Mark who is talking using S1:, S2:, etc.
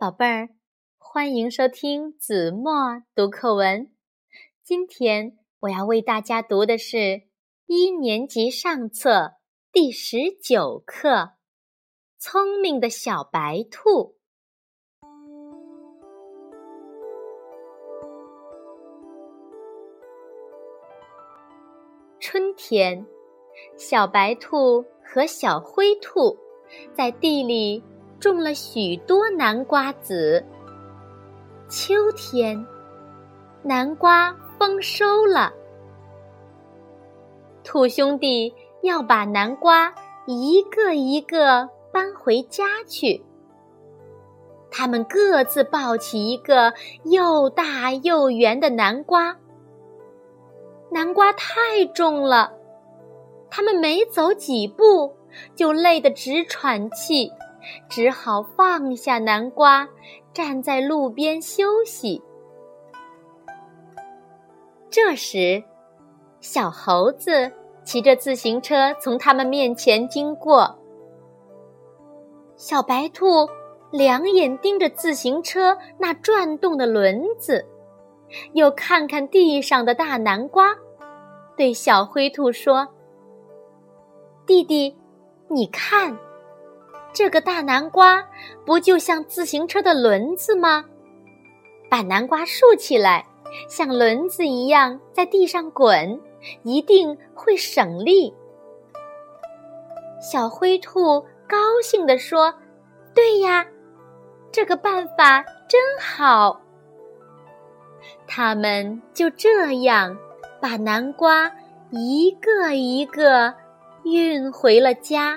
S1: 宝贝儿，欢迎收听子墨读课文。今天我要为大家读的是一年级上册第十九课《聪明的小白兔》。春天，小白兔和小灰兔在地里。种了许多南瓜籽。秋天，南瓜丰收了。兔兄弟要把南瓜一个一个搬回家去。他们各自抱起一个又大又圆的南瓜。南瓜太重了，他们没走几步就累得直喘气。只好放下南瓜，站在路边休息。这时，小猴子骑着自行车从他们面前经过。小白兔两眼盯着自行车那转动的轮子，又看看地上的大南瓜，对小灰兔说：“弟弟，你看。”这个大南瓜不就像自行车的轮子吗？把南瓜竖起来，像轮子一样在地上滚，一定会省力。小灰兔高兴地说：“对呀，这个办法真好。”他们就这样把南瓜一个一个运回了家。